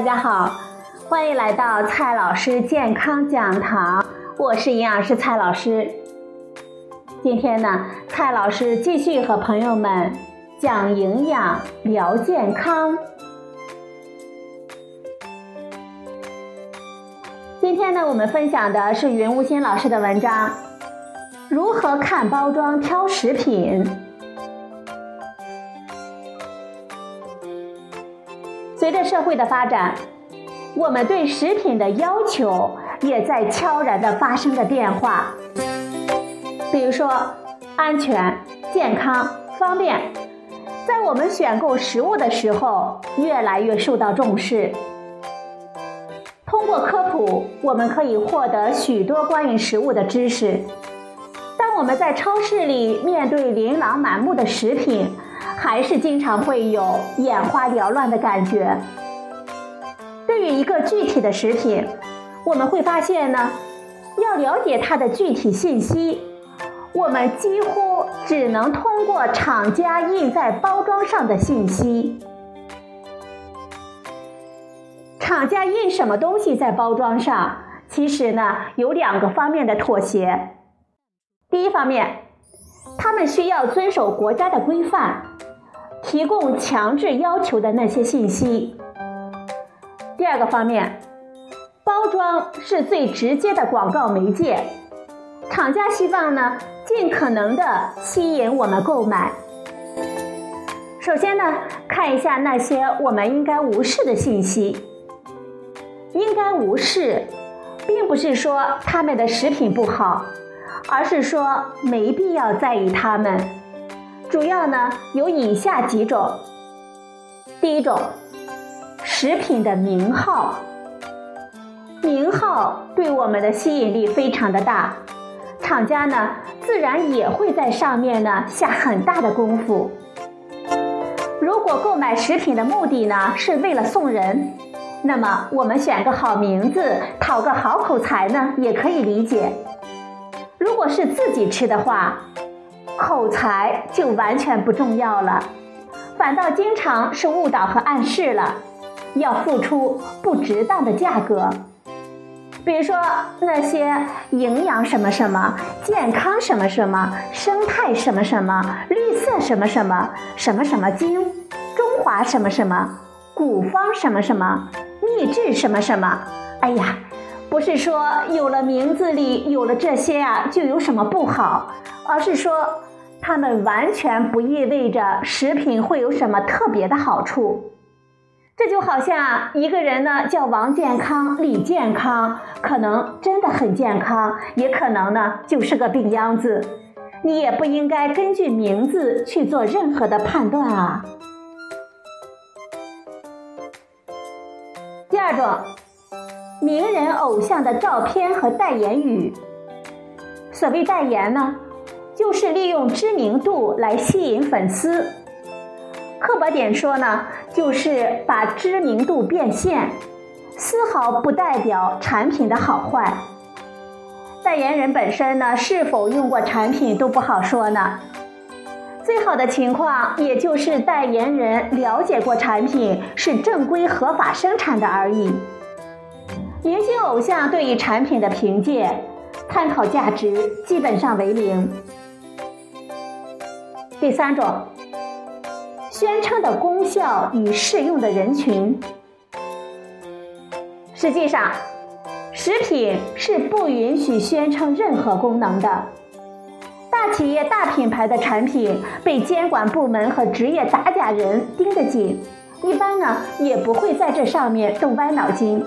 大家好，欢迎来到蔡老师健康讲堂，我是营养师蔡老师。今天呢，蔡老师继续和朋友们讲营养、聊健康。今天呢，我们分享的是云无心老师的文章：如何看包装挑食品。社会的发展，我们对食品的要求也在悄然的发生着变化。比如说，安全、健康、方便，在我们选购食物的时候越来越受到重视。通过科普，我们可以获得许多关于食物的知识。当我们在超市里面对琳琅满目的食品，还是经常会有眼花缭乱的感觉。对于一个具体的食品，我们会发现呢，要了解它的具体信息，我们几乎只能通过厂家印在包装上的信息。厂家印什么东西在包装上，其实呢有两个方面的妥协。第一方面，他们需要遵守国家的规范。提供强制要求的那些信息。第二个方面，包装是最直接的广告媒介，厂家希望呢尽可能的吸引我们购买。首先呢，看一下那些我们应该无视的信息。应该无视，并不是说他们的食品不好，而是说没必要在意他们。主要呢有以下几种。第一种，食品的名号，名号对我们的吸引力非常的大，厂家呢自然也会在上面呢下很大的功夫。如果购买食品的目的呢是为了送人，那么我们选个好名字，讨个好口才呢也可以理解。如果是自己吃的话，口才就完全不重要了，反倒经常是误导和暗示了，要付出不值当的价格。比如说那些营养什么什么、健康什么什么、生态什么什么、绿色什么什么、什么什么精、中华什么什么、古方什么什么、秘制什么什么。哎呀，不是说有了名字里有了这些啊，就有什么不好，而是说。它们完全不意味着食品会有什么特别的好处，这就好像一个人呢叫王健康、李健康，可能真的很健康，也可能呢就是个病秧子，你也不应该根据名字去做任何的判断啊。第二种，名人偶像的照片和代言语，所谓代言呢？就是利用知名度来吸引粉丝，刻薄点说呢，就是把知名度变现，丝毫不代表产品的好坏。代言人本身呢，是否用过产品都不好说呢。最好的情况，也就是代言人了解过产品是正规合法生产的而已。明星偶像对于产品的凭借，参考价值基本上为零。第三种，宣称的功效与适用的人群，实际上，食品是不允许宣称任何功能的。大企业、大品牌的产品被监管部门和职业打假人盯得紧，一般呢也不会在这上面动歪脑筋。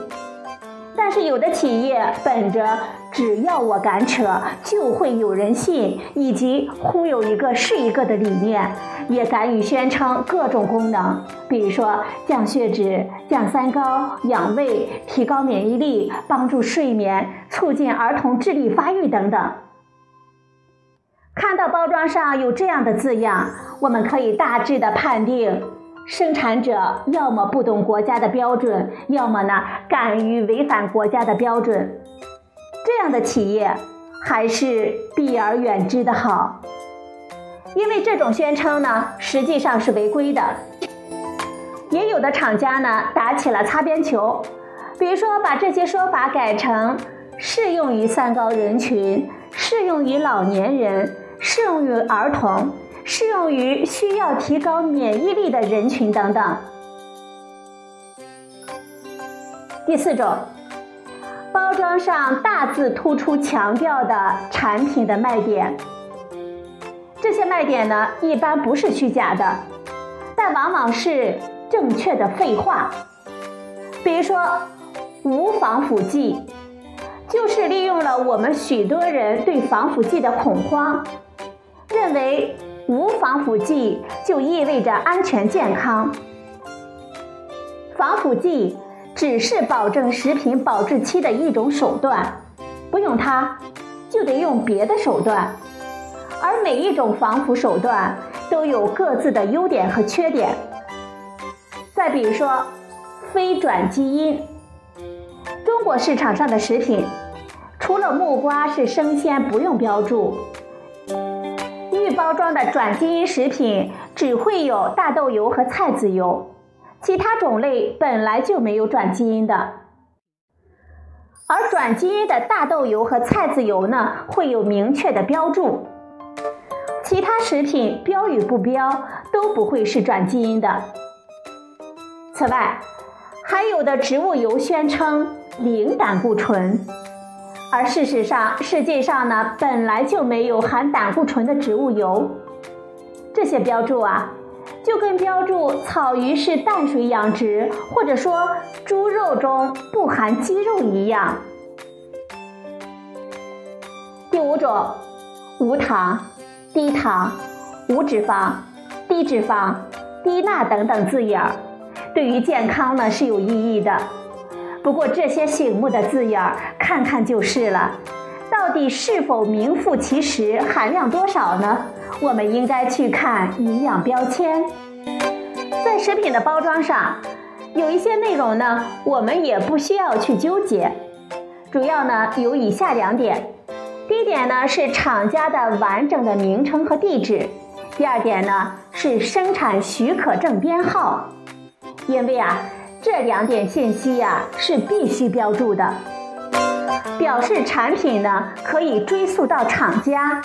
但是有的企业本着只要我敢扯就会有人信，以及忽悠一个是一个的理念，也敢于宣称各种功能，比如说降血脂、降三高、养胃、提高免疫力、帮助睡眠、促进儿童智力发育等等。看到包装上有这样的字样，我们可以大致的判定。生产者要么不懂国家的标准，要么呢敢于违反国家的标准。这样的企业还是避而远之的好，因为这种宣称呢实际上是违规的。也有的厂家呢打起了擦边球，比如说把这些说法改成适用于三高人群、适用于老年人、适用于儿童、适用于需要提高免疫力的人群等等。第四种，包装上大字突出强调的产品的卖点，这些卖点呢一般不是虚假的，但往往是。正确的废话，比如说无防腐剂，就是利用了我们许多人对防腐剂的恐慌，认为无防腐剂就意味着安全健康。防腐剂只是保证食品保质期的一种手段，不用它就得用别的手段，而每一种防腐手段都有各自的优点和缺点。再比如说，非转基因，中国市场上的食品，除了木瓜是生鲜不用标注，预包装的转基因食品只会有大豆油和菜籽油，其他种类本来就没有转基因的。而转基因的大豆油和菜籽油呢，会有明确的标注，其他食品标与不标都不会是转基因的。此外，还有的植物油宣称零胆固醇，而事实上，世界上呢本来就没有含胆固醇的植物油。这些标注啊，就跟标注草鱼是淡水养殖，或者说猪肉中不含鸡肉一样。第五种，无糖、低糖、无脂肪、低脂肪、低钠等等字眼儿。对于健康呢是有意义的，不过这些醒目的字眼儿看看就是了，到底是否名副其实，含量多少呢？我们应该去看营养标签。在食品的包装上，有一些内容呢，我们也不需要去纠结，主要呢有以下两点：第一点呢是厂家的完整的名称和地址；第二点呢是生产许可证编号。因为啊，这两点信息呀是必须标注的，表示产品呢可以追溯到厂家。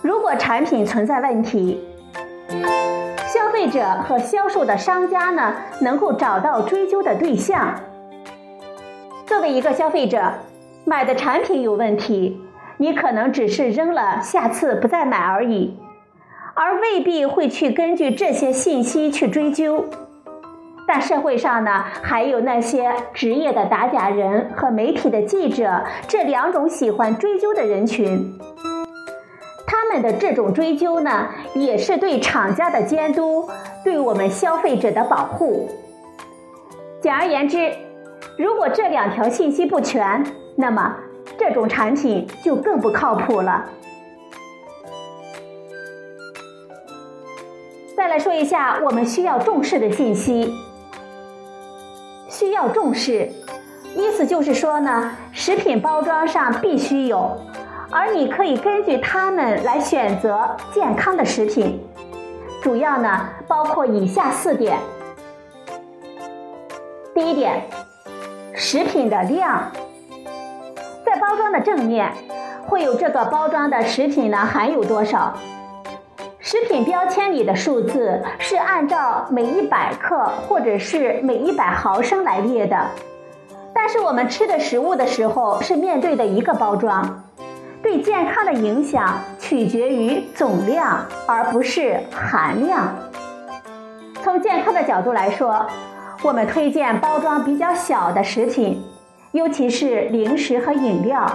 如果产品存在问题，消费者和销售的商家呢能够找到追究的对象。作为一个消费者，买的产品有问题，你可能只是扔了，下次不再买而已，而未必会去根据这些信息去追究。但社会上呢，还有那些职业的打假人和媒体的记者这两种喜欢追究的人群。他们的这种追究呢，也是对厂家的监督，对我们消费者的保护。简而言之，如果这两条信息不全，那么这种产品就更不靠谱了。再来说一下我们需要重视的信息。需要重视，意思就是说呢，食品包装上必须有，而你可以根据它们来选择健康的食品。主要呢包括以下四点。第一点，食品的量，在包装的正面会有这个包装的食品呢含有多少。食品标签里的数字是按照每一百克或者是每一百毫升来列的，但是我们吃的食物的时候是面对的一个包装，对健康的影响取决于总量而不是含量。从健康的角度来说，我们推荐包装比较小的食品，尤其是零食和饮料。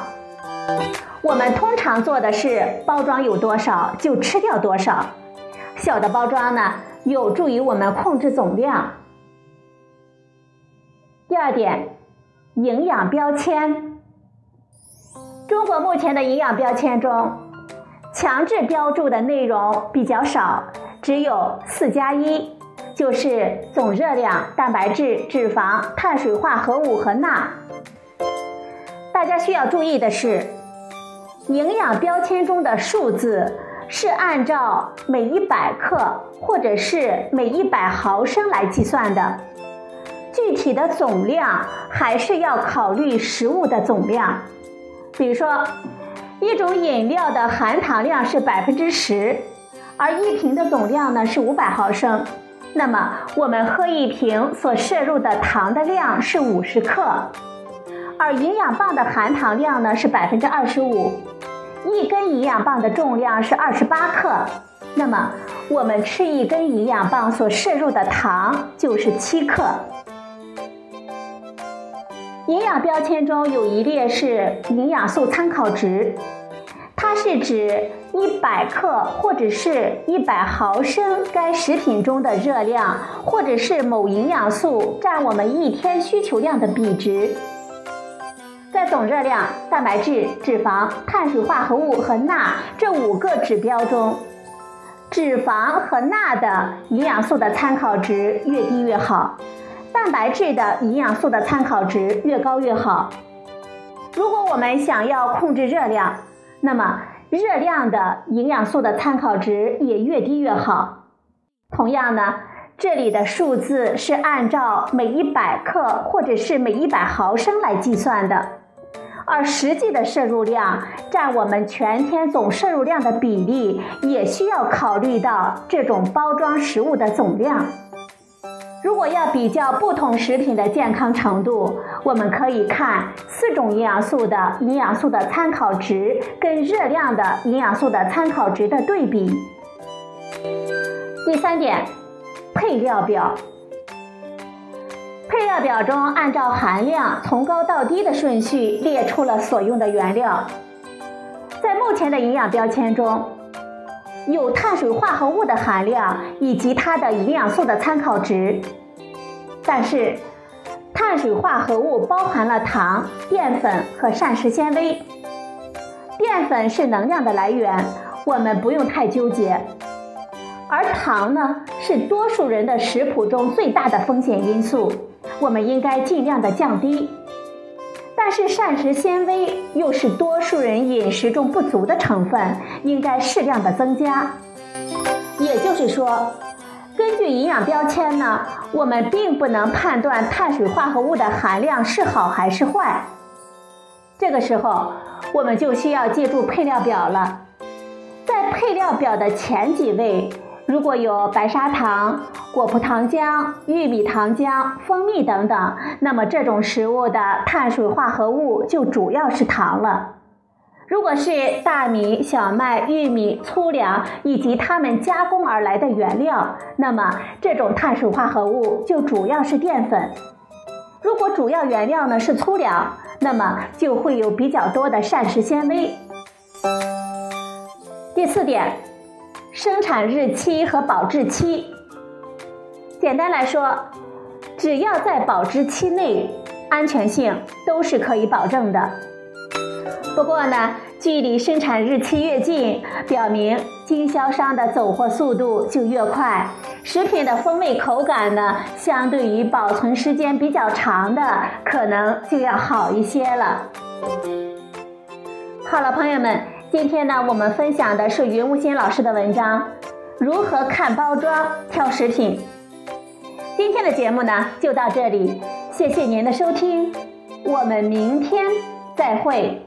我们通常做的是包装有多少就吃掉多少，小的包装呢有助于我们控制总量。第二点，营养标签。中国目前的营养标签中，强制标注的内容比较少，只有四加一，就是总热量、蛋白质、脂肪、碳水化合物和钠。大家需要注意的是。营养标签中的数字是按照每一百克或者是每一百毫升来计算的，具体的总量还是要考虑食物的总量。比如说，一种饮料的含糖量是百分之十，而一瓶的总量呢是五百毫升，那么我们喝一瓶所摄入的糖的量是五十克，而营养棒的含糖量呢是百分之二十五。一根营养棒的重量是二十八克，那么我们吃一根营养棒所摄入的糖就是七克。营养标签中有一列是营养素参考值，它是指一百克或者是一百毫升该食品中的热量，或者是某营养素占我们一天需求量的比值。总热量、蛋白质、脂肪、碳水化合物和钠这五个指标中，脂肪和钠的营养素的参考值越低越好，蛋白质的营养素的参考值越高越好。如果我们想要控制热量，那么热量的营养素的参考值也越低越好。同样呢，这里的数字是按照每一百克或者是每一百毫升来计算的。而实际的摄入量占我们全天总摄入量的比例，也需要考虑到这种包装食物的总量。如果要比较不同食品的健康程度，我们可以看四种营养素的营养素的参考值跟热量的营养素的参考值的对比。第三点，配料表。配料表中按照含量从高到低的顺序列出了所用的原料。在目前的营养标签中，有碳水化合物的含量以及它的营养素的参考值。但是，碳水化合物包含了糖、淀粉和膳食纤维。淀粉是能量的来源，我们不用太纠结。而糖呢，是多数人的食谱中最大的风险因素。我们应该尽量的降低，但是膳食纤维又是多数人饮食中不足的成分，应该适量的增加。也就是说，根据营养标签呢，我们并不能判断碳水化合物的含量是好还是坏。这个时候，我们就需要借助配料表了，在配料表的前几位。如果有白砂糖、果葡糖浆、玉米糖浆、蜂蜜等等，那么这种食物的碳水化合物就主要是糖了。如果是大米、小麦、玉米、粗粮以及它们加工而来的原料，那么这种碳水化合物就主要是淀粉。如果主要原料呢是粗粮，那么就会有比较多的膳食纤维。第四点。生产日期和保质期，简单来说，只要在保质期内，安全性都是可以保证的。不过呢，距离生产日期越近，表明经销商的走货速度就越快，食品的风味口感呢，相对于保存时间比较长的，可能就要好一些了。好了，朋友们。今天呢，我们分享的是云无心老师的文章《如何看包装挑食品》。今天的节目呢，就到这里，谢谢您的收听，我们明天再会。